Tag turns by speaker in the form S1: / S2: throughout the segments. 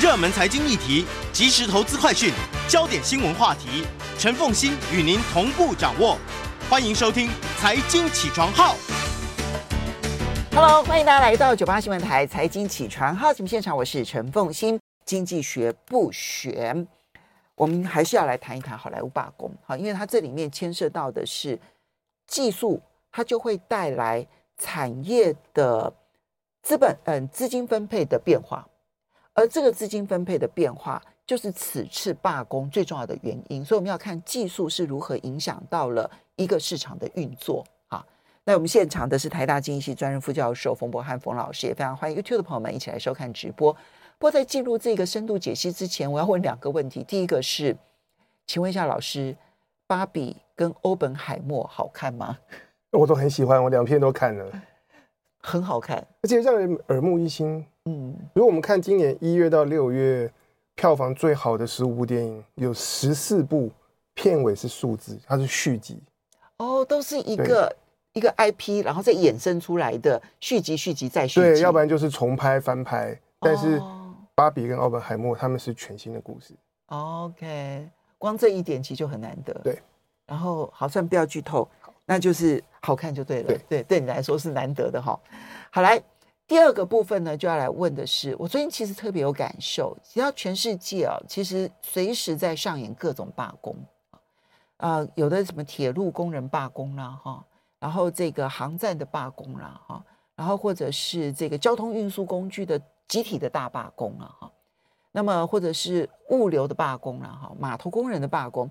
S1: 热门财经议题、即时投资快讯、焦点新闻话题，陈凤欣与您同步掌握。欢迎收听《财经起床号》。
S2: Hello，欢迎大家来到九八新闻台《财经起床号》节目现场，我是陈凤欣。经济学不玄，我们还是要来谈一谈好莱坞罢工。好，因为它这里面牵涉到的是技术，它就会带来产业的资本，嗯，资金分配的变化。而这个资金分配的变化，就是此次罢工最重要的原因。所以我们要看技术是如何影响到了一个市场的运作。好，那我们现场的是台大经济系专任副教授冯博翰冯老师，也非常欢迎 YouTube 的朋友们一起来收看直播。不过在进入这个深度解析之前，我要问两个问题。第一个是，请问一下老师，《芭比》跟《欧本海默》好看吗？
S3: 我都很喜欢，我两篇都看了，
S2: 很好看，
S3: 而且让人耳目一新。嗯，如果我们看今年一月到六月票房最好的十五部电影，有十四部片尾是数字，它是续集。
S2: 哦，都是一个一个 IP，然后再衍生出来的续集、续集再续集。
S3: 对，要不然就是重拍、翻拍。但是芭比跟奥本海默他们是全新的故事。
S2: OK，光这一点其实就很难得。
S3: 对，
S2: 然后好，算不要剧透，那就是好看就对了。对对，对你来说是难得的哈。好来。第二个部分呢，就要来问的是，我最近其实特别有感受，只要全世界啊，其实随时在上演各种罢工啊、呃，有的什么铁路工人罢工啦，哈，然后这个航站的罢工啦，哈，然后或者是这个交通运输工具的集体的大罢工了，哈，那么或者是物流的罢工了，哈，码头工人的罢工，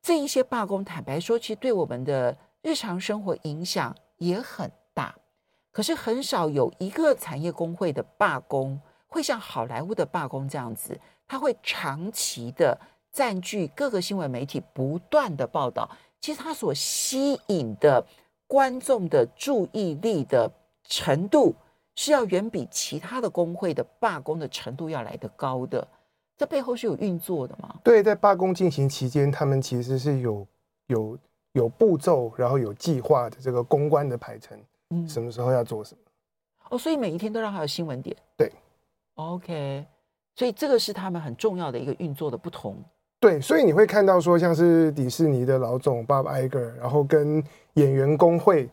S2: 这一些罢工，坦白说，其实对我们的日常生活影响也很。可是很少有一个产业工会的罢工会像好莱坞的罢工这样子，它会长期的占据各个新闻媒体不断的报道。其实它所吸引的观众的注意力的程度，是要远比其他的工会的罢工的程度要来得高的。这背后是有运作的吗？
S3: 对，在罢工进行期间，他们其实是有有有步骤，然后有计划的这个公关的排程。什么时候要做什么？
S2: 哦，所以每一天都让他有新闻点。
S3: 对
S2: ，OK，所以这个是他们很重要的一个运作的不同。
S3: 对，所以你会看到说，像是迪士尼的老总 Bob Iger，然后跟演员工会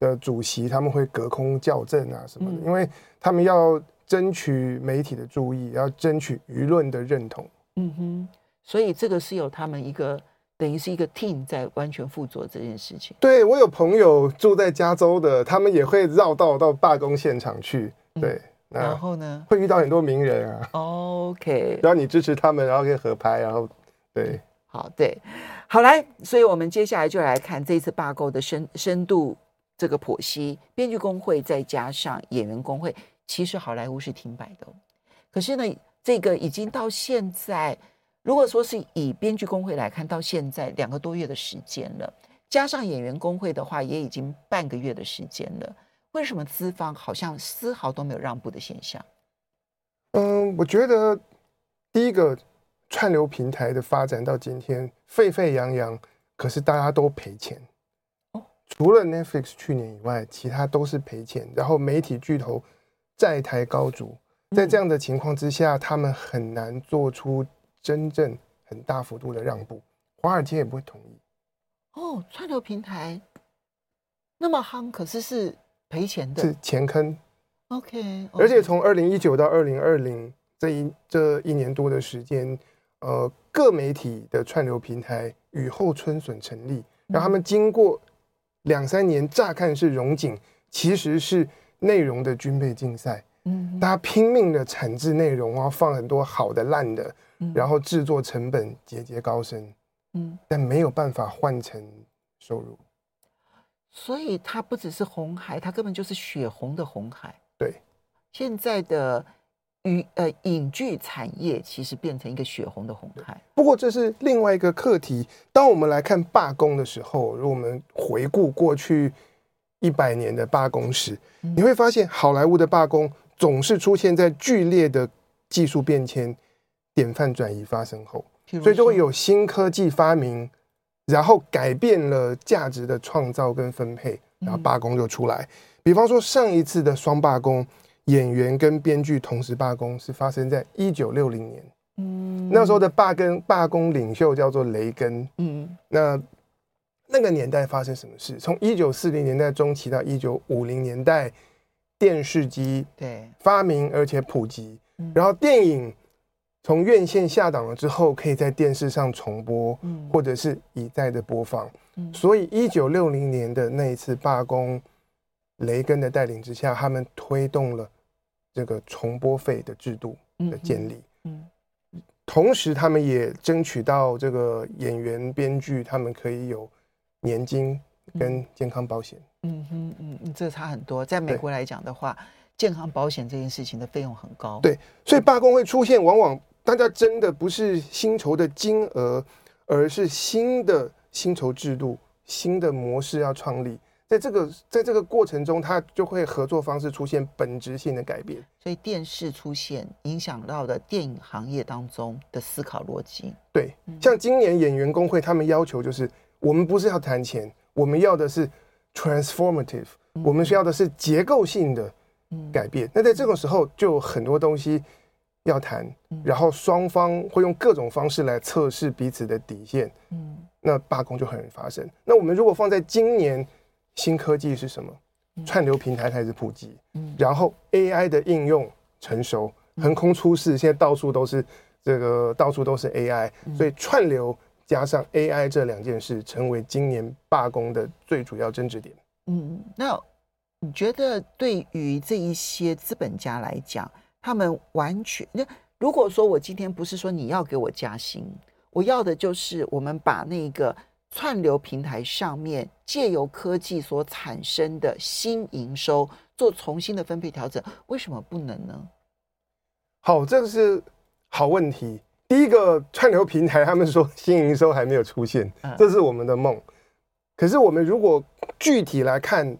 S3: 的主席他们会隔空校正啊什么的，嗯，因为他们要争取媒体的注意，要争取舆论的认同。
S2: 嗯哼，所以这个是有他们一个。等于是一个 team 在完全负责这件事情。
S3: 对，我有朋友住在加州的，他们也会绕道到罢工现场去。对，
S2: 嗯、然后呢，
S3: 会遇到很多名人啊。
S2: OK，
S3: 然后你支持他们，然后可以合拍，然后对，
S2: 好对，好来，所以我们接下来就来看这次罢工的深深度这个剖析。编剧工会再加上演员工会，其实好莱坞是停摆的，可是呢，这个已经到现在。如果说是以编剧工会来看，到现在两个多月的时间了，加上演员工会的话，也已经半个月的时间了。为什么资方好像丝毫都没有让步的现象？
S3: 嗯，我觉得第一个串流平台的发展到今天沸沸扬扬，可是大家都赔钱。哦，除了 Netflix 去年以外，其他都是赔钱。然后媒体巨头债台高筑，在这样的情况之下，他们很难做出。真正很大幅度的让步，华尔街也不会同意。
S2: 哦，串流平台那么夯，可是是赔钱的，
S3: 是钱坑。
S2: OK，, okay.
S3: 而且从二零一九到二零二零这一这一年多的时间，呃，各媒体的串流平台雨后春笋成立，让他们经过两三年，乍看是融景，其实是内容的军备竞赛。嗯，大家拼命的产制内容，然后放很多好的、烂的。然后制作成本节节高升，嗯，但没有办法换成收入，
S2: 所以它不只是红海，它根本就是血红的红海。
S3: 对，
S2: 现在的娱呃影剧产业其实变成一个血红的红海。
S3: 不过这是另外一个课题。当我们来看罢工的时候，如果我们回顾过去一百年的罢工史，你会发现好莱坞的罢工总是出现在剧烈的技术变迁。典范转移发生后，所以就会有新科技发明，然后改变了价值的创造跟分配，然后罢工就出来。比方说上一次的双罢工，演员跟编剧同时罢工是发生在一九六零年。嗯，那时候的罢工罢工领袖叫做雷根。嗯，那那个年代发生什么事？从一九四零年代中期到一九五零年代，电视机对发明而且普及，然后电影从院线下档了之后，可以在电视上重播，嗯或者是一再的播放。所以一九六零年的那一次罢工，雷根的带领之下，他们推动了这个重播费的制度的建立。嗯。同时，他们也争取到这个演员、编剧，他们可以有年金跟健康保险。嗯
S2: 哼嗯嗯，这差很多。在美国来讲的话，健康保险这件事情的费用很高。
S3: 对，所以罢工会出现，往往大家争的不是薪酬的金额，而是新的薪酬制度、新的模式要创立。在这个在这个过程中，它就会合作方式出现本质性的改变。
S2: 所以电视出现影响到的电影行业当中的思考逻辑。
S3: 对，像今年演员工会他们要求就是，我们不是要谈钱，我们要的是 transformative，我们需要的是结构性的改变。那在这种时候，就有很多东西要谈，然后双方会用各种方式来测试彼此的底线。嗯，那罢工就很容易发生。那我们如果放在今年。新科技是什么？串流平台开始普及，嗯，然后 AI 的应用成熟，横空出世，现在到处都是这个，到处都是 AI，所以串流加上 AI 这两件事，成为今年罢工的最主要争执点。
S2: 嗯，那你觉得对于这一些资本家来讲，他们完全那如果说我今天不是说你要给我加薪，我要的就是我们把那个。串流平台上面借由科技所产生的新营收做重新的分配调整，为什么不能呢？
S3: 好，这个是好问题。第一个串流平台，他们说新营收还没有出现，这是我们的梦。可是我们如果具体来看，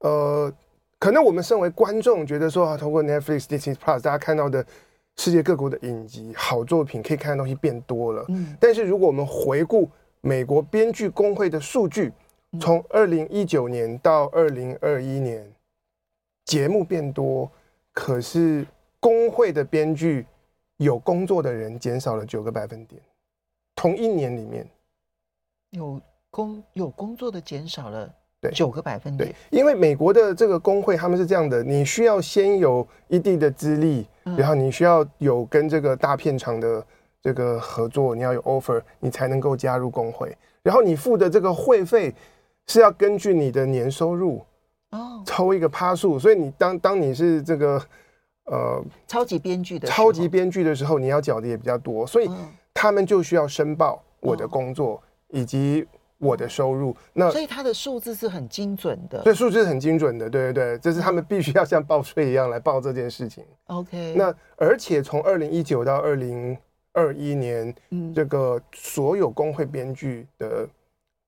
S3: 呃，可能我们身为观众觉得说啊，通过 Netflix、Disney Plus，大家看到的世界各国的影集、好作品，可以看的东西变多了。嗯，但是如果我们回顾。美国编剧工会的数据，从二零一九年到二零二一年，节目变多，可是工会的编剧有工作的人减少了九个百分点。同一年里面，
S2: 有工有工作的减少了九个百分点。
S3: 对，因为美国的这个工会他们是这样的：你需要先有一定的资历，然后你需要有跟这个大片厂的。这个合作你要有 offer，你才能够加入工会。然后你付的这个会费是要根据你的年收入哦，抽一个趴数。所以你当当你是这个呃
S2: 超级编剧的
S3: 超级编剧的时候，你要缴的也比较多，所以他们就需要申报我的工作以及我的收入。那
S2: 所以他的数字是很精准的，
S3: 对，数字是很精准的，对对对，这是他们必须要像报税一样来报这件事情。
S2: OK，
S3: 那而且从二零一九到二零。二一年，这个所有工会编剧的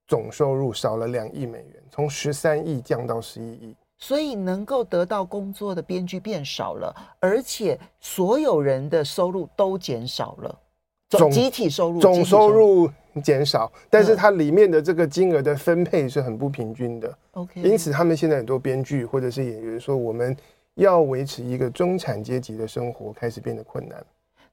S3: 总收入少了两亿美元，从十三亿降到十一亿。
S2: 所以能够得到工作的编剧变少了，而且所有人的收入都减少了，总集体收入
S3: 总收入减少，但是它里面的这个金额的分配是很不平均的。OK，因此他们现在很多编剧或者是演员说，我们要维持一个中产阶级的生活开始变得困难。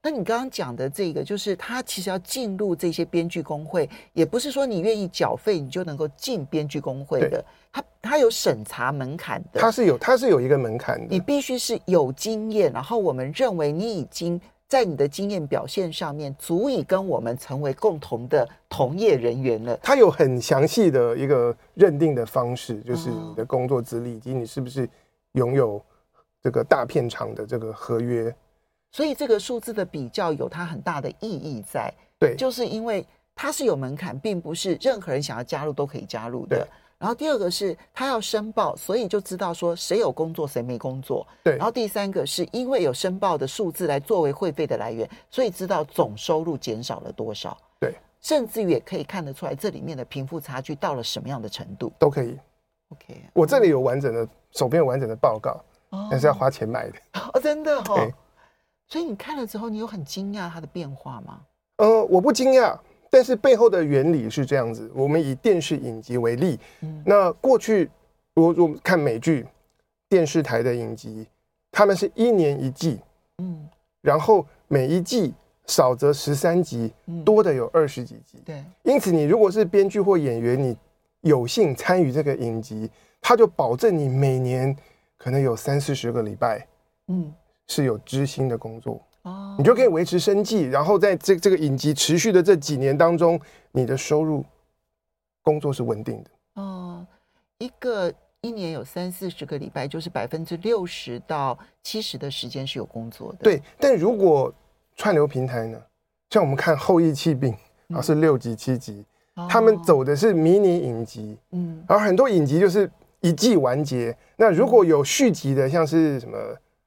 S2: 那你刚刚讲的这个，就是他其实要进入这些编剧工会，也不是说你愿意缴费你就能够进编剧工会的，他他有审查门槛的，
S3: 他是有他是有一个门槛的，
S2: 你必须是有经验，然后我们认为你已经在你的经验表现上面足以跟我们成为共同的同业人员了。
S3: 他有很详细的一个认定的方式，就是你的工作资历以及你是不是拥有这个大片场的这个合约。
S2: 所以这个数字的比较有它很大的意义在，
S3: 对，
S2: 就是因为它是有门槛，并不是任何人想要加入都可以加入的。然后第二个是他要申报，所以就知道说谁有工作谁没工作。
S3: 对。
S2: 然后第三个是因为有申报的数字来作为会费的来源，所以知道总收入减少了多少。
S3: 对。
S2: 甚至于也可以看得出来这里面的贫富差距到了什么样的程度。
S3: 都可以。
S2: OK。
S3: 我这里有完整的手边有完整的报告，但是要花钱买的。
S2: 哦，真的哦。所以你看了之后，你有很惊讶它的变化吗？
S3: 呃，我不惊讶，但是背后的原理是这样子。我们以电视影集为例，嗯，那过去我我看美剧，电视台的影集他们是一年一季，嗯，然后每一季少则十三集，多的有二十几集。
S2: 对，
S3: 因此你如果是编剧或演员，你有幸参与这个影集，他就保证你每年可能有三四十个礼拜，嗯，是有知心的工作。哦，你就可以维持生计，然后在这这个影集持续的这几年当中，你的收入工作是稳定的。
S2: 哦，一个一年有三四十个礼拜，就是百分之六十到七十的时间是有工作的。
S3: 对，但如果串流平台呢，像我们看《后羿弃病》啊，是六集七集，嗯，他们走的是迷你影集，嗯，而很多影集就是一季完结。那如果有续集的，像是什么？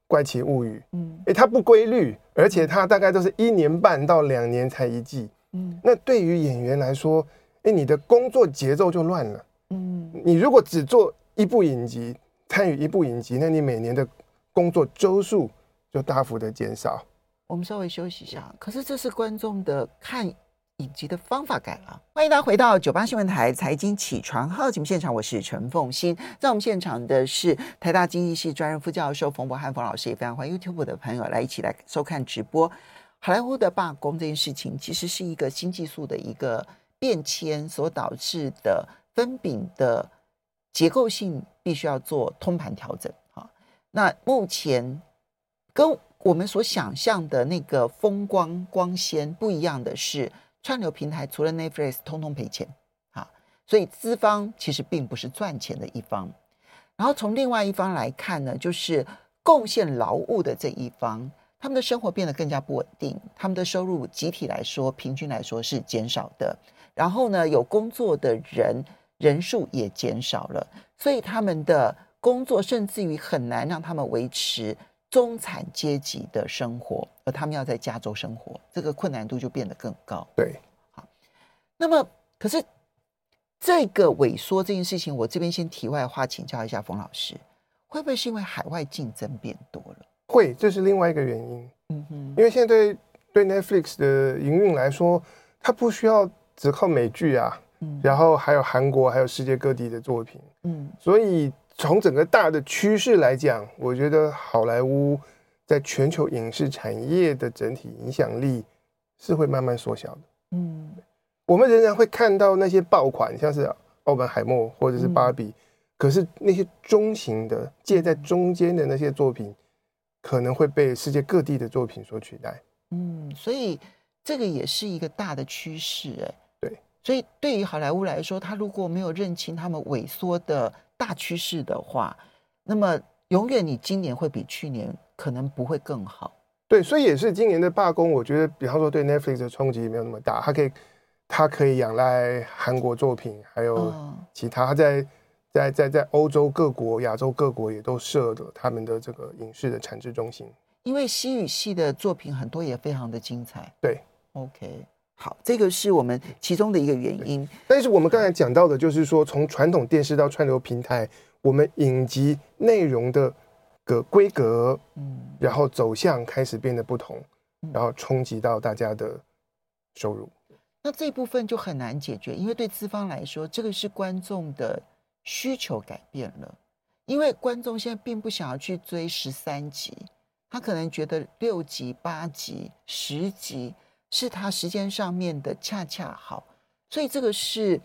S3: 怪奇物语，嗯，哎，它不规律，而且它大概都是一年半到两年才一季，嗯，那对于演员来说，哎，你的工作节奏就乱了，嗯，你如果只做一部影集，参与一部影集，那你每年的工作周数就大幅的减少。
S2: 我们稍微休息一下，可是这是观众的看。影集的方法改了。欢迎大家回到九八新闻台财经起床号节目现场，我是陈凤欣。在我们现场的是台大经济系专任副教授冯博翰冯老师，也非常欢迎 YouTube 的朋友来一起来收看直播。好莱坞的罢工这件事情，其实是一个新技术的一个变迁所导致的分饼的结构性，必须要做通盘调整。哈，那目前跟我们所想象的那个风光光鲜不一样的是。串流平台除了 Netflix，通通赔钱，啊，所以资方其实并不是赚钱的一方。然后从另外一方来看呢，就是贡献劳务的这一方，他们的生活变得更加不稳定，他们的收入集体来说，平均来说是减少的。然后呢，有工作的人人数也减少了，所以他们的工作甚至于很难让他们维持。中产阶级的生活，而他们要在加州生活，这个困难度就变得更高。
S3: 对，
S2: 好，那么可是这个萎缩这件事情，我这边先题外话请教一下冯老师，会不会是因为海外竞争变多了？
S3: 会，这是另外一个原因。嗯哼，因为现在对对 Netflix 的营运来说，它不需要只靠美剧啊，嗯，然后还有韩国，还有世界各地的作品，嗯，所以。从整个大的趋势来讲，我觉得好莱坞在全球影视产业的整体影响力是会慢慢缩小的。嗯，我们仍然会看到那些爆款，像是奥本海默或者是芭比，可是那些中型的介在中间的那些作品，可能会被世界各地的作品所取代。
S2: 嗯，所以这个也是一个大的趋势，哎，
S3: 对。
S2: 所以对于好莱坞来说，他如果没有认清他们萎缩的。大趋势的话，那么永远你今年会比去年可能不会更好。
S3: 对，所以也是今年的罢工，我觉得比方说对 Netflix 的冲击没有那么大，它可以它可以仰赖韩国作品，还有其他，它在在在在欧洲各国、亚洲各国也都设了他们的这个影视的产制中心。
S2: 因为西语系的作品很多也非常的精彩。
S3: 对
S2: ，OK。好，这个是我们其中的一个原因。
S3: 但是我们刚才讲到的，就是说从传统电视到串流平台，我们影集内容的个规格，嗯，然后走向开始变得不同，然后冲击到大家的收入。
S2: 那这部分就很难解决，因为对资方来说，这个是观众的需求改变了。因为观众现在并不想要去追十三集，他可能觉得六集、八集、十集。是他时间上面的恰恰好，所以这个是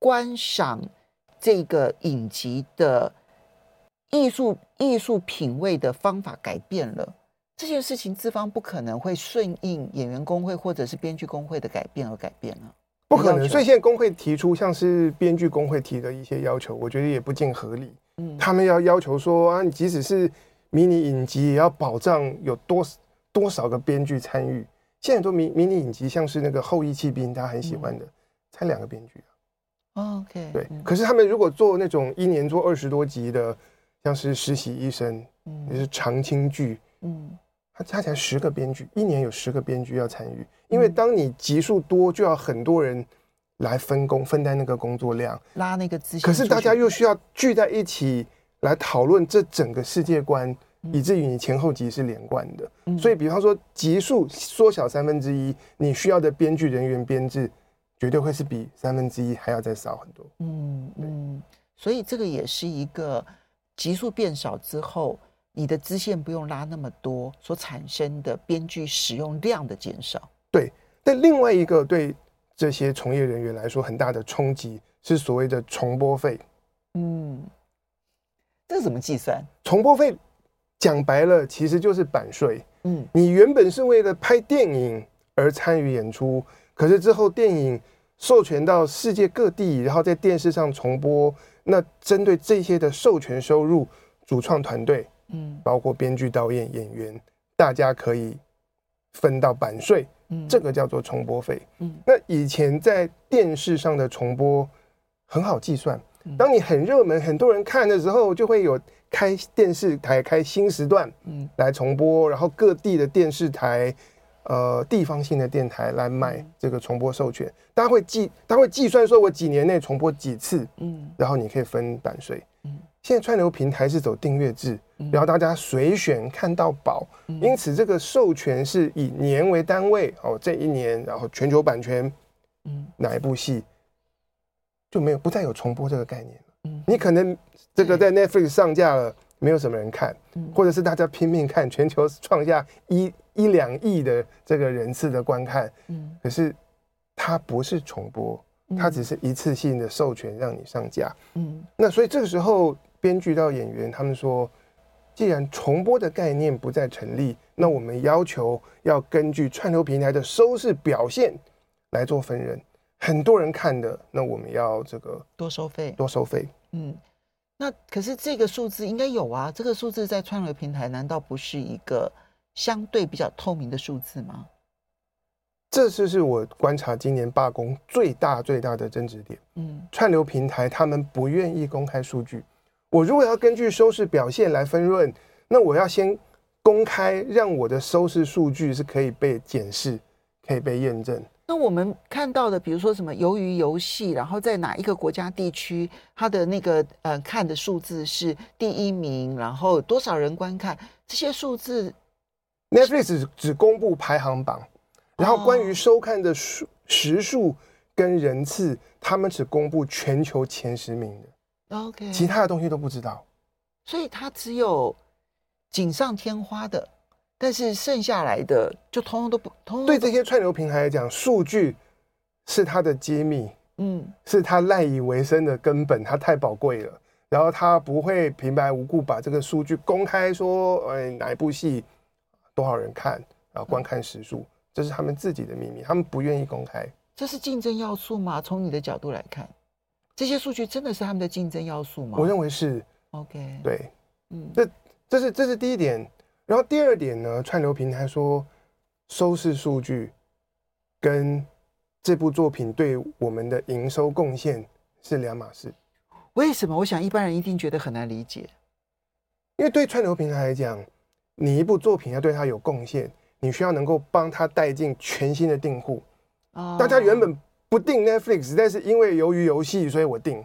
S2: 观赏这个影集的艺术艺术品味的方法改变了。这件事情资方不可能会顺应演员工会或者是编剧工会的改变而改变了，
S3: 不可能。所以现在工会提出像是编剧工会提的一些要求，我觉得也不尽合理。嗯，他们要要求说啊，你即使是迷你影集，也要保障有多多少个编剧参与。现在很多迷迷你影集，像是那个《后翼弃兵》，大家很喜欢的，才两个编剧
S2: 啊。OK，
S3: 对。可是他们如果做那种一年做二十多集的，像是《实习医生》，嗯，也是长青剧，嗯，他加起来十个编剧，一年有十个编剧要参与。因为当你集数多，就要很多人来分工分担那个工作量，
S2: 拉那个资。
S3: 可是大家又需要聚在一起来讨论这整个世界观。以至于你前后集是连贯的，嗯、所以比方说集数缩小三分之一，你需要的编剧人员编制绝对会是比三分之一还要再少很多。嗯
S2: 嗯，所以这个也是一个集数变少之后，你的支线不用拉那么多，所产生的编剧使用量的减少。
S3: 对，但另外一个对这些从业人员来说很大的冲击是所谓的重播费。
S2: 嗯，这个怎么计算？
S3: 重播费讲白了其实就是版税。
S2: 嗯，
S3: 你原本是为了拍电影而参与演出，可是之后电影授权到世界各地，然后在电视上重播，那针对这些的授权收入，主创团队，嗯，包括编剧、导演、演员，大家可以分到版税，嗯，这个叫做重播费。嗯，那以前在电视上的重播很好计算，当你很热门、很多人看的时候，就会有。开电视台开新时段，嗯，来重播，然后各地的电视台，呃，地方性的电台来买这个重播授权，大家会计，他会计算说，我几年内重播几次，嗯，然后你可以分版税，嗯，现在串流平台是走订阅制，然后大家随选看到宝，因此这个授权是以年为单位，哦，这一年，然后全球版权，嗯，哪一部戏就没有不再有重播这个概念你可能。这个在 Netflix 上架了，没有什么人看，或者是大家拼命看，全球创下一一两亿的这个人次的观看，嗯，可是它不是重播，它只是一次性的授权让你上架，嗯，那所以这个时候编剧到演员他们说，既然重播的概念不再成立，那我们要求要根据串流平台的收视表现来做分润，很多人看的，那我们要这个
S2: 多收费，
S3: 多收费，
S2: 嗯。那可是这个数字应该有啊，这个数字在串流平台难道不是一个相对比较透明的数字吗？
S3: 这次是我观察今年罢工最大最大的争执点。嗯，串流平台他们不愿意公开数据。我如果要根据收视表现来分润，那我要先公开，让我的收视数据是可以被检视、可以被验证。
S2: 那我们看到的，比如说什么鱿鱼游戏，然后在哪一个国家地区，它的那个呃看的数字是第一名，然后多少人观看这些数字
S3: ，Netflix 只，公布排行榜，然后关于收看的数时数跟人次，他们只公布全球前十名的，OK，其他的东西都不知道，
S2: 所以它只有锦上添花的。但是剩下来的就通通都不通通。
S3: 对这些串流平台来讲，数据是它的机密，嗯，是它赖以为生的根本，它太宝贵了。然后它不会平白无故把这个数据公开说，哎，哪一部戏多少人看，然后观看时数，这是他们自己的秘密，他们不愿意公开。
S2: 这是竞争要素吗？从你的角度来看，这些数据真的是他们的竞争要素吗？
S3: 我认为是。
S2: OK，
S3: 对，嗯，这这是这是第一点。然后第二点呢，串流平台说收视数据跟这部作品对我们的营收贡献是两码事。
S2: 为什么？我想一般人一定觉得很难理解。
S3: 因为对串流平台来讲，你一部作品要对它有贡献，你需要能够帮它带进全新的订户。哦。大家原本不订 Netflix，但是因为由于游戏，所以我订。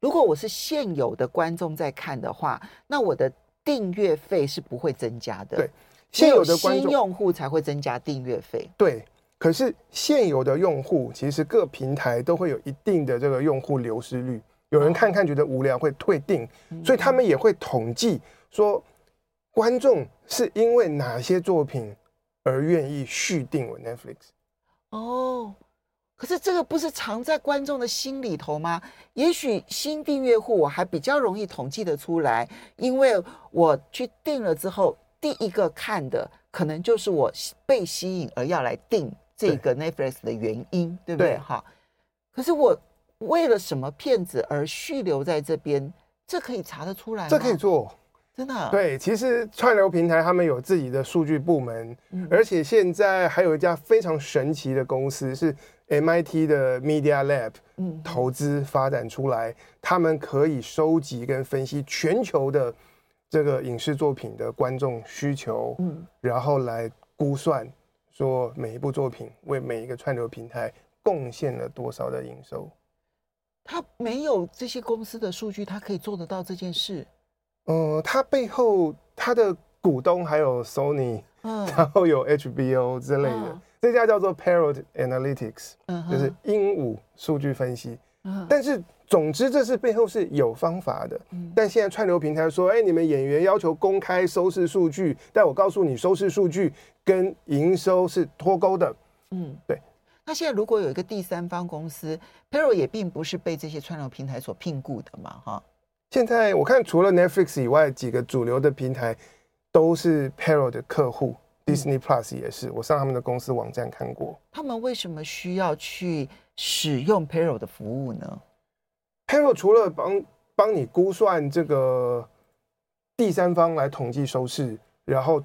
S2: 如果我是现有的观众在看的话，那我的。订阅费是不会增加的，
S3: 对，现有的
S2: 新用户才会增加订阅费。
S3: 对，可是现有的用户其实各平台都会有一定的这个用户流失率，有人看看觉得无聊会退订，所以他们也会统计说观众是因为哪些作品而愿意续订我 Netflix。
S2: 哦。可是这个不是藏在观众的心里头吗？也许新订阅户我还比较容易统计得出来，因为我去订了之后，第一个看的可能就是我被吸引而要来订这个 Netflix 的原因，对，对不对？哈。可是我为了什么片子而续留在这边，这可以查得出来吗？
S3: 这可以做。
S2: 真的、啊、
S3: 对，其实串流平台他们有自己的数据部门，嗯、而且现在还有一家非常神奇的公司是 MIT 的 Media Lab，嗯，投资发展出来，他们可以收集跟分析全球的这个影视作品的观众需求，嗯，然后来估算说每一部作品为每一个串流平台贡献了多少的营收。
S2: 他没有这些公司的数据，他可以做得到这件事。
S3: 呃，他背后他的股东还有 Sony，嗯，然后有 HBO 之类的，嗯、这家叫做 Parrot Analytics，嗯，就是鹦鹉数据分析，嗯，但是总之这是背后是有方法的。嗯，但现在串流平台说，哎，你们演员要求公开收视数据，但我告诉你，收视数据跟营收是脱钩的。嗯，对。
S2: 那现在如果有一个第三方公司，Pearl 也并不是被这些串流平台所聘雇的嘛，哈。
S3: 现在我看除了 Netflix 以外，几个主流的平台都是 Pearl 的客户。Disney Plus 也是，我上他们的公司网站看过。
S2: 他们为什么需要去使用 Pearl 的服务呢
S3: ？Pearl 除了帮帮你估算这个第三方来统计收视，然后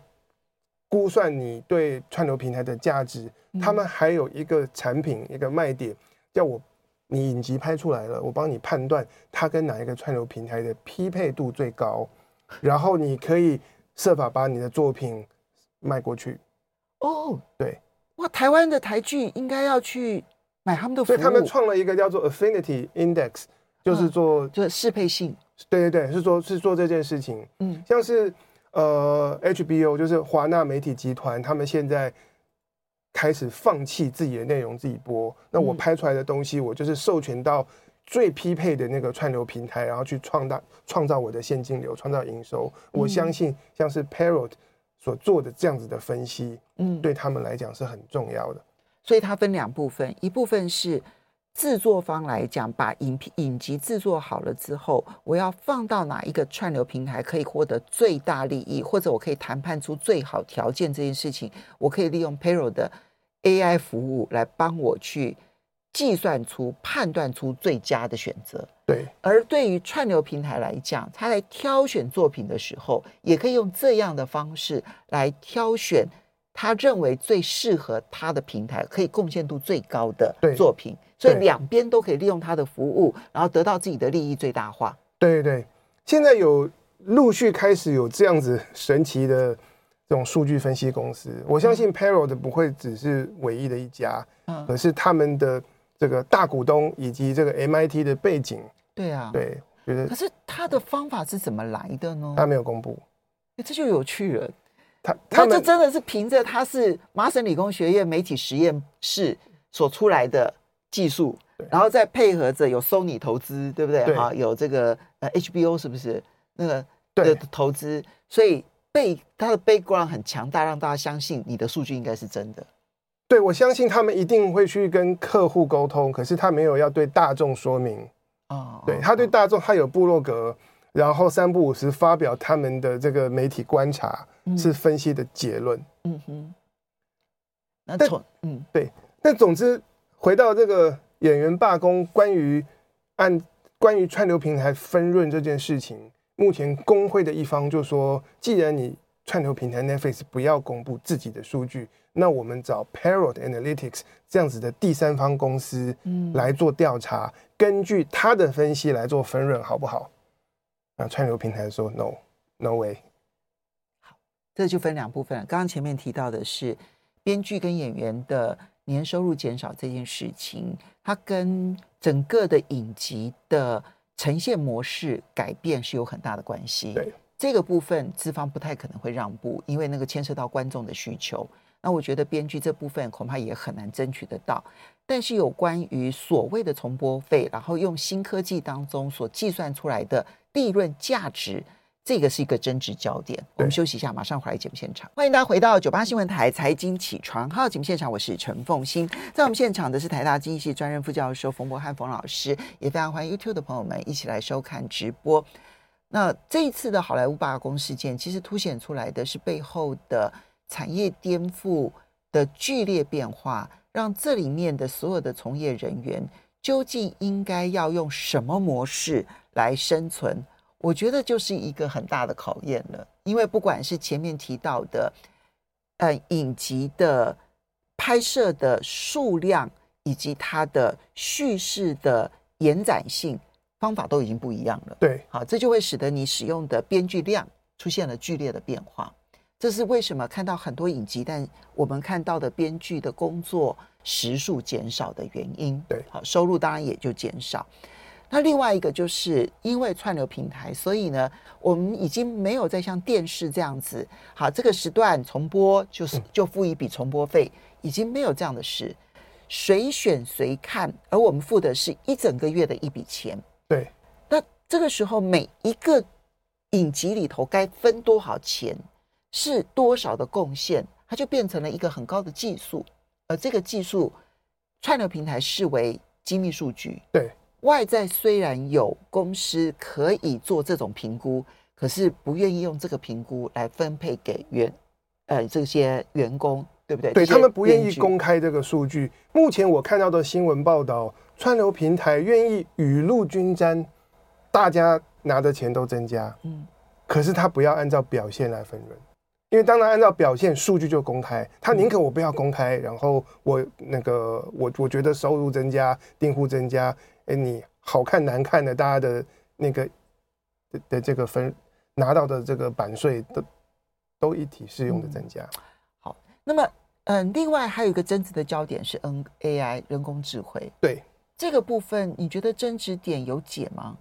S3: 估算你对串流平台的价值，嗯、他们还有一个产品一个卖点，叫我你影集拍出来了，我帮你判断它跟哪一个串流平台的匹配度最高，然后你可以设法把你的作品。卖过去。
S2: 哦，
S3: 对，
S2: 哇，台湾的台剧应该要去买他们的服务，
S3: 所以他们创了一个叫做 Affinity Index，就是做、
S2: 嗯、就是适配性，
S3: 对对对，是做是做这件事情，嗯，像是呃 HBO 就是华纳媒体集团，他们现在开始放弃自己的内容自己播，那我拍出来的东西，我就是授权到最匹配的那个串流平台，然后去创造创造我的现金流，创造营收。我相信像是 Parrot。所做的这样子的分析，嗯，对他们来讲是很重要的。嗯，
S2: 所以它分两部分，一部分是制作方来讲，把影片影集制作好了之后，我要放到哪一个串流平台可以获得最大利益，或者我可以谈判出最好条件这件事情，我可以利用 Pearl 的 AI 服务来帮我去。计算出、判断出最佳的选择。
S3: 对，
S2: 而对于串流平台来讲，他在挑选作品的时候，也可以用这样的方式来挑选他认为最适合他的平台、可以贡献度最高的作品。所以两边都可以利用他的服务，然后得到自己的利益最大化。
S3: 对对，现在有陆续开始有这样子神奇的这种数据分析公司。我相信 Pearl 的不会只是唯一的一家，嗯，可是他们的。这个大股东以及这个 MIT 的背景，
S2: 对啊，
S3: 对，觉得
S2: 可是他的方法是怎么来的呢？
S3: 他没有公布，
S2: 这就有趣了。
S3: 他他
S2: 这真的是凭着他是麻省理工学院媒体实验室所出来的技术，然后再配合着有 Sony 投资，对不对？哈，有这个呃 HBO 是不是那个的投资？所以背他的 background 很强大，让大家相信你的数据应该是真的。
S3: 对，我相信他们一定会去跟客户沟通，可是他没有要对大众说明。哦，对，他对大众，他有部落格，然后三不五时发表他们的这个媒体观察，是分析的结论。嗯哼。那错嗯对，那总之回到这个演员罢工，关于按关于串流平台分润这件事情，目前工会的一方就说，既然你串流平台 Netflix 不要公布自己的数据。那我们找 Parrot Analytics 这样子的第三方公司嗯来做调查，根据他的分析来做分润，好不好？那串流平台说 No，No way。
S2: 好，这就分两部分。刚刚前面提到的是编剧跟演员的年收入减少这件事情，它跟整个的影集的呈现模式改变是有很大的关系。
S3: 对，
S2: 这个部分资方不太可能会让步，因为那个牵涉到观众的需求。那我觉得编剧这部分恐怕也很难争取得到，但是有关于所谓的重播费，然后用新科技当中所计算出来的利润价值，这个是一个争执焦点。我们休息一下，马上回来节目现场。欢迎大家回到九八新闻台财经起床号节目现场，我是陈凤欣，在我们现场的是台大经济系专任副教授冯博翰冯老师，也非常欢迎 YouTube 的朋友们一起来收看直播。那这一次的好莱坞罢工事件，其实凸显出来的是背后的。产业颠覆的剧烈变化，让这里面的所有的从业人员究竟应该要用什么模式来生存？我觉得就是一个很大的考验了。因为不管是前面提到的，呃，影集的拍摄的数量以及它的叙事的延展性方法都已经不一样了。
S3: 对，
S2: 好，这就会使得你使用的编剧量出现了剧烈的变化。这是为什么看到很多影集，但我们看到的编剧的工作时数减少的原因。
S3: 对，
S2: 好，收入当然也就减少。那另外一个就是因为串流平台，所以呢，我们已经没有再像电视这样子，好，这个时段重播就是就付一笔重播费，已经没有这样的事。随选随看，而我们付的是一整个月的一笔钱。
S3: 对，
S2: 那这个时候每一个影集里头该分多少钱，是多少的贡献，它就变成了一个很高的技术，而这个技术串流平台视为机密数据。
S3: 对，
S2: 外在虽然有公司可以做这种评估，可是不愿意用这个评估来分配给员呃这些员工。对不对？
S3: 对，他们不愿意公开这个数据。目前我看到的新闻报道，串流平台愿意雨露均沾，大家拿的钱都增加。嗯，可是他不要按照表现来分润，因为当然按照表现，数据就公开。他宁可我不要公开，然后我那个我我觉得收入增加，订户增加，哎，你好看难看的，大家的那个的的这个分拿到的这个版税都都一体适用的增加。
S2: 好，那么。嗯，另外还有一个争执的焦点是 N A I 人工智慧。
S3: 对
S2: 这个部分，你觉得争执点有解吗？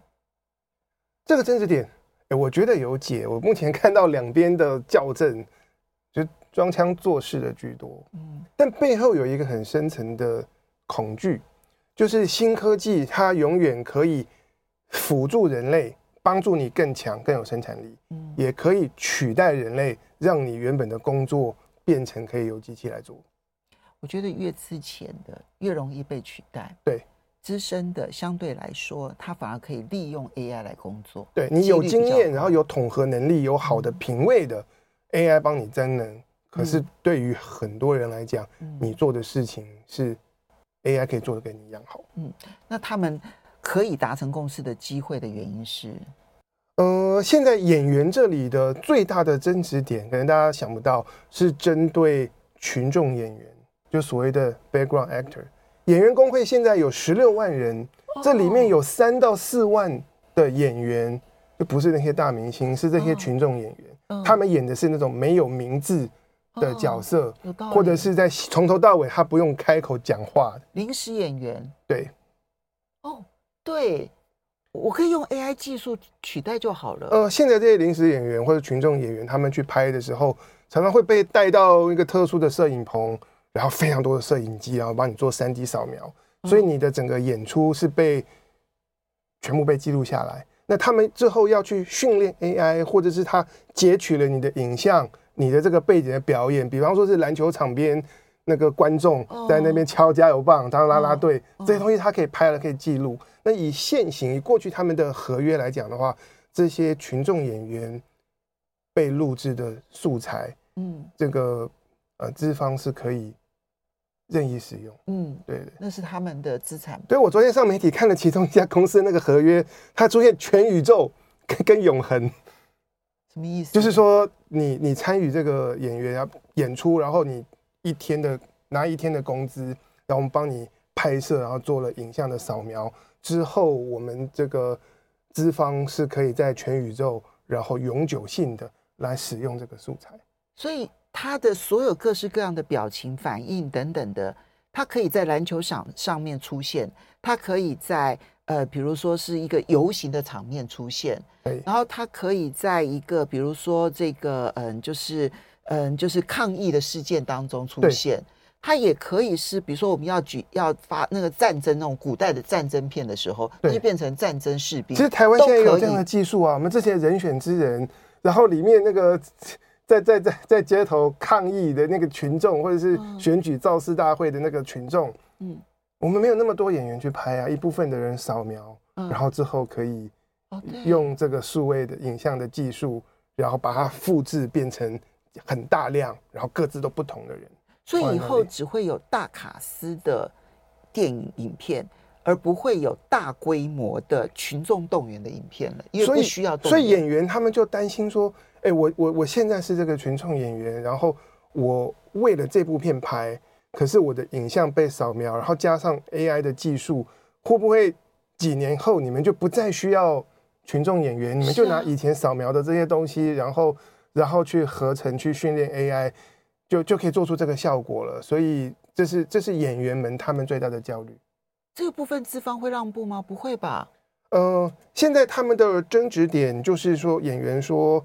S3: 这个争执点，哎，我觉得有解。我目前看到两边的校正，就装腔作势的居多。嗯，但背后有一个很深层的恐惧，就是新科技它永远可以辅助人类，帮助你更强、更有生产力。嗯，也可以取代人类，让你原本的工作。变成可以由机器来做，
S2: 我觉得越之前的越容易被取代。
S3: 对，
S2: 资深的相对来说，他反而可以利用 AI 来工作。
S3: 对，你有经验，然后有统合能力，有好的品味的 AI 帮你增能。嗯、可是对于很多人来讲，嗯、你做的事情是 AI 可以做的跟你一样好。
S2: 嗯，那他们可以达成共识的机会的原因是？
S3: 呃，现在演员这里的最大的争执点，可能大家想不到，是针对群众演员，就所谓的 background actor。演员工会现在有十六万人，这里面有三到四万的演员，就不是那些大明星，是这些群众演员。他们演的是那种没有名字的角色，或者是在从头到尾他不用开口讲话的
S2: 临时演员。
S3: 对，
S2: 哦，对。我可以用 AI 技术取代就好了。
S3: 呃，现在这些临时演员或者群众演员，他们去拍的时候，常常会被带到一个特殊的摄影棚，然后非常多的摄影机，然后帮你做 3D 扫描，所以你的整个演出是被全部被记录下来。那他们之后要去训练 AI，或者是他截取了你的影像，你的这个背景的表演，比方说是篮球场边那个观众在那边敲加油棒，当啦啦队这些东西，他可以拍了，可以记录。那以现行以过去他们的合约来讲的话，这些群众演员被录制的素材，嗯，这个呃资方是可以任意使用，嗯，对的，
S2: 那是他们的资产。
S3: 对，我昨天上媒体看了其中一家公司那个合约，它出现全宇宙 跟跟永恒，
S2: 什么意思？
S3: 就是说你你参与这个演员要演出，然后你一天的拿一天的工资，然后我们帮你拍摄，然后做了影像的扫描。之后，我们这个资方是可以在全宇宙，然后永久性的来使用这个素材。
S2: 所以，他的所有各式各样的表情、反应等等的，他可以在篮球场上面出现，他可以在呃，比如说是一个游行的场面出
S3: 现，
S2: 然后他可以在一个比如说这个嗯，就是嗯，就是抗议的事件当中出现。它也可以是，比如说我们要举要发那个战争那种古代的战争片的时候，就变成战争士兵。
S3: 其实台湾现在也有这样的技术啊，我们这些人选之人，然后里面那个 在在在在街头抗议的那个群众，或者是选举造势大会的那个群众，嗯，我们没有那么多演员去拍啊，一部分的人扫描，然后之后可以用这个数位的影像的技术，然后把它复制变成很大量，然后各自都不同的人。
S2: 所以以后只会有大卡司的电影影片，而不会有大规模的群众动员的影片了，因为不需要动员。
S3: 所以演员他们就担心说：“哎，我我我现在是这个群众演员，然后我为了这部片拍，可是我的影像被扫描，然后加上 AI 的技术，会不会几年后你们就不再需要群众演员？你们就拿以前扫描的这些东西，然后然后去合成去训练 AI。”就就可以做出这个效果了，所以这是这是演员们他们最大的焦虑。
S2: 这个部分资方会让步吗？不会吧？
S3: 呃，现在他们的争执点就是说，演员说，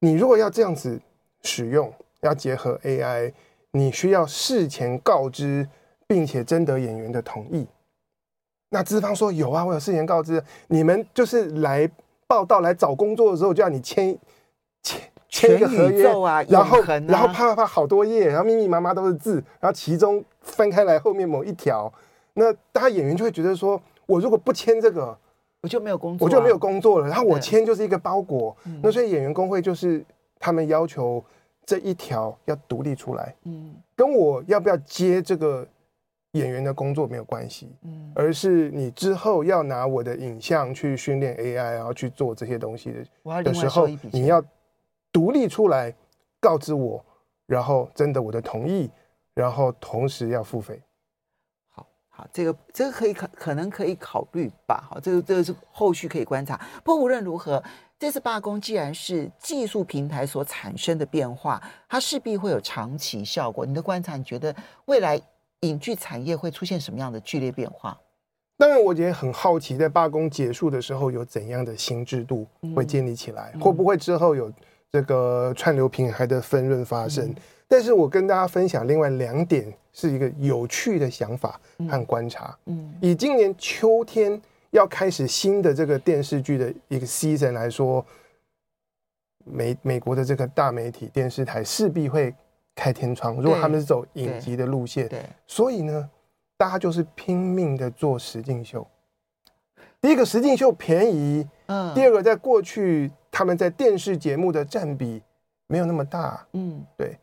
S3: 你如果要这样子使用，要结合 AI，你需要事前告知并且征得演员的同意。那资方说有啊，我有事前告知你们，就是来报道来找工作的时候，就要你签签签一个合约
S2: 啊，
S3: 然后、
S2: 啊、
S3: 然后啪啪啪好多页，然后密密麻麻都是字，然后其中翻开来后面某一条，那大家演员就会觉得说，我如果不签这个，
S2: 我就没有工作、啊，
S3: 我就没有工作了。然后我签就是一个包裹，那所以演员工会就是他们要求这一条要独立出来，嗯，跟我要不要接这个。演员的工作没有关系，嗯，而是你之后要拿我的影像去训练 AI，然后去做这些东西的的时候，你要独立出来告知我，然后征得我的同意，然后同时要付费。
S2: 好，好，这个这个可以可可能可以考虑吧？好，这个这个是后续可以观察。不过无论如何，这次罢工既然是技术平台所产生的变化，它势必会有长期效果。你的观察，你觉得未来？影剧产业会出现什么样的剧烈变化？
S3: 当然，我也很好奇，在罢工结束的时候，有怎样的新制度会建立起来？嗯、会不会之后有这个串流平台的分润发生？嗯、但是我跟大家分享另外两点，是一个有趣的想法和观察。嗯，以今年秋天要开始新的这个电视剧的一个 season 来说，美美国的这个大媒体电视台势必会。开天窗，如果他们是走影集的路线，对，所以呢，大家就是拼命的做实境秀。第一个实境秀便宜，嗯，第二个在过去他们在电视节目的占比没有那么大，嗯，对。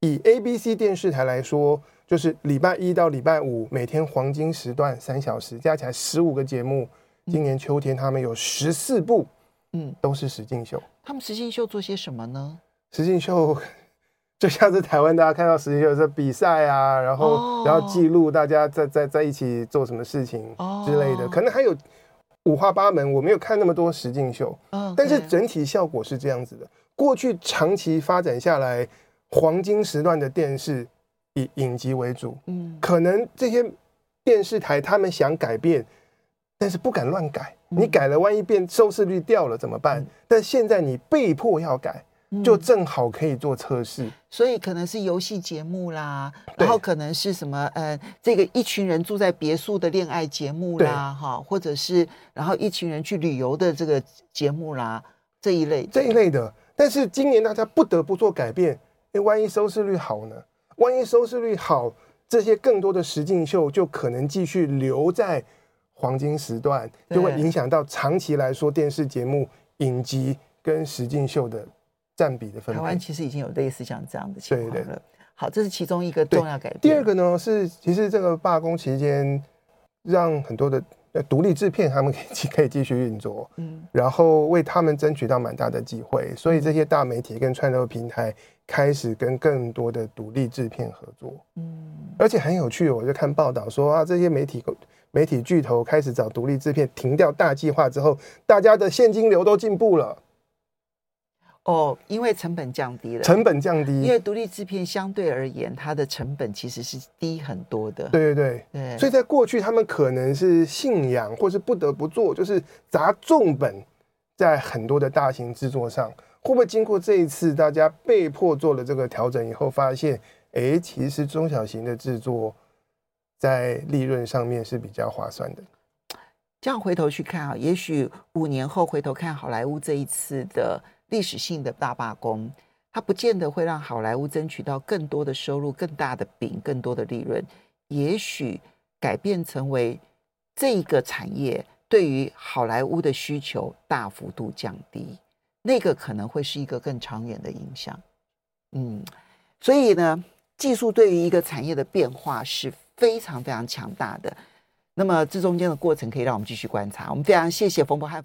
S3: 以 ABC 电视台来说，就是礼拜一到礼拜五每天黄金时段三小时，加起来十五个节目。今年秋天他们有十四部，嗯，都是实境秀。
S2: 他们实境秀做些什么呢？
S3: 实境秀。就像是台湾，大家看到实境秀是比赛啊，然后、oh. 然后记录大家在在在一起做什么事情之类的，oh. 可能还有五花八门。我没有看那么多实境秀，oh, okay. 但是整体效果是这样子的。过去长期发展下来，黄金时段的电视以影集为主，嗯，可能这些电视台他们想改变，但是不敢乱改。你改了，万一变收视率掉了怎么办？但现在你被迫要改。就正好可以做测试，嗯，
S2: 所以可能是游戏节目啦，然后可能是什么呃，这个一群人住在别墅的恋爱节目啦，哈，或者是然后一群人去旅游的这个节目啦，这一类
S3: 这一类的。但是今年大家不得不做改变，哎，万一收视率好呢？万一收视率好，这些更多的实境秀就可能继续留在黄金时段，就会影响到长期来说电视节目影集跟实境秀的。占比的分配，
S2: 台湾其实已经有类似像这样的情况了。对对对。好，这是其中一个重要改变。
S3: 第二个呢是，其实这个罢工期间，让很多的独立制片他们可以可以继续运作，嗯，然后为他们争取到蛮大的机会。所以这些大媒体跟串流平台开始跟更多的独立制片合作，嗯，而且很有趣，我就看报道说啊，这些媒体媒体巨头开始找独立制片，停掉大计划之后，大家的现金流都进步了。
S2: 哦，因为成本降低了，
S3: 成本降低，
S2: 因为独立制片相对而言，它的成本其实是低很多的。
S3: 对对对，对，所以在过去，他们可能是信仰，或是不得不做，就是砸重本在很多的大型制作上。会不会经过这一次大家被迫做了这个调整以后，发现，哎，其实中小型的制作在利润上面是比较划算的。
S2: 这样回头去看啊，也许五年后回头看好莱坞这一次的。历史性的大罢工，它不见得会让好莱坞争取到更多的收入、更大的饼、更多的利润。也许改变成为这一个产业对于好莱坞的需求大幅度降低，那个可能会是一个更长远的影响。嗯，所以呢，技术对于一个产业的变化是非常非常强大的。那么这中间的过程可以让我们继续观察。我们非常谢谢冯博翰。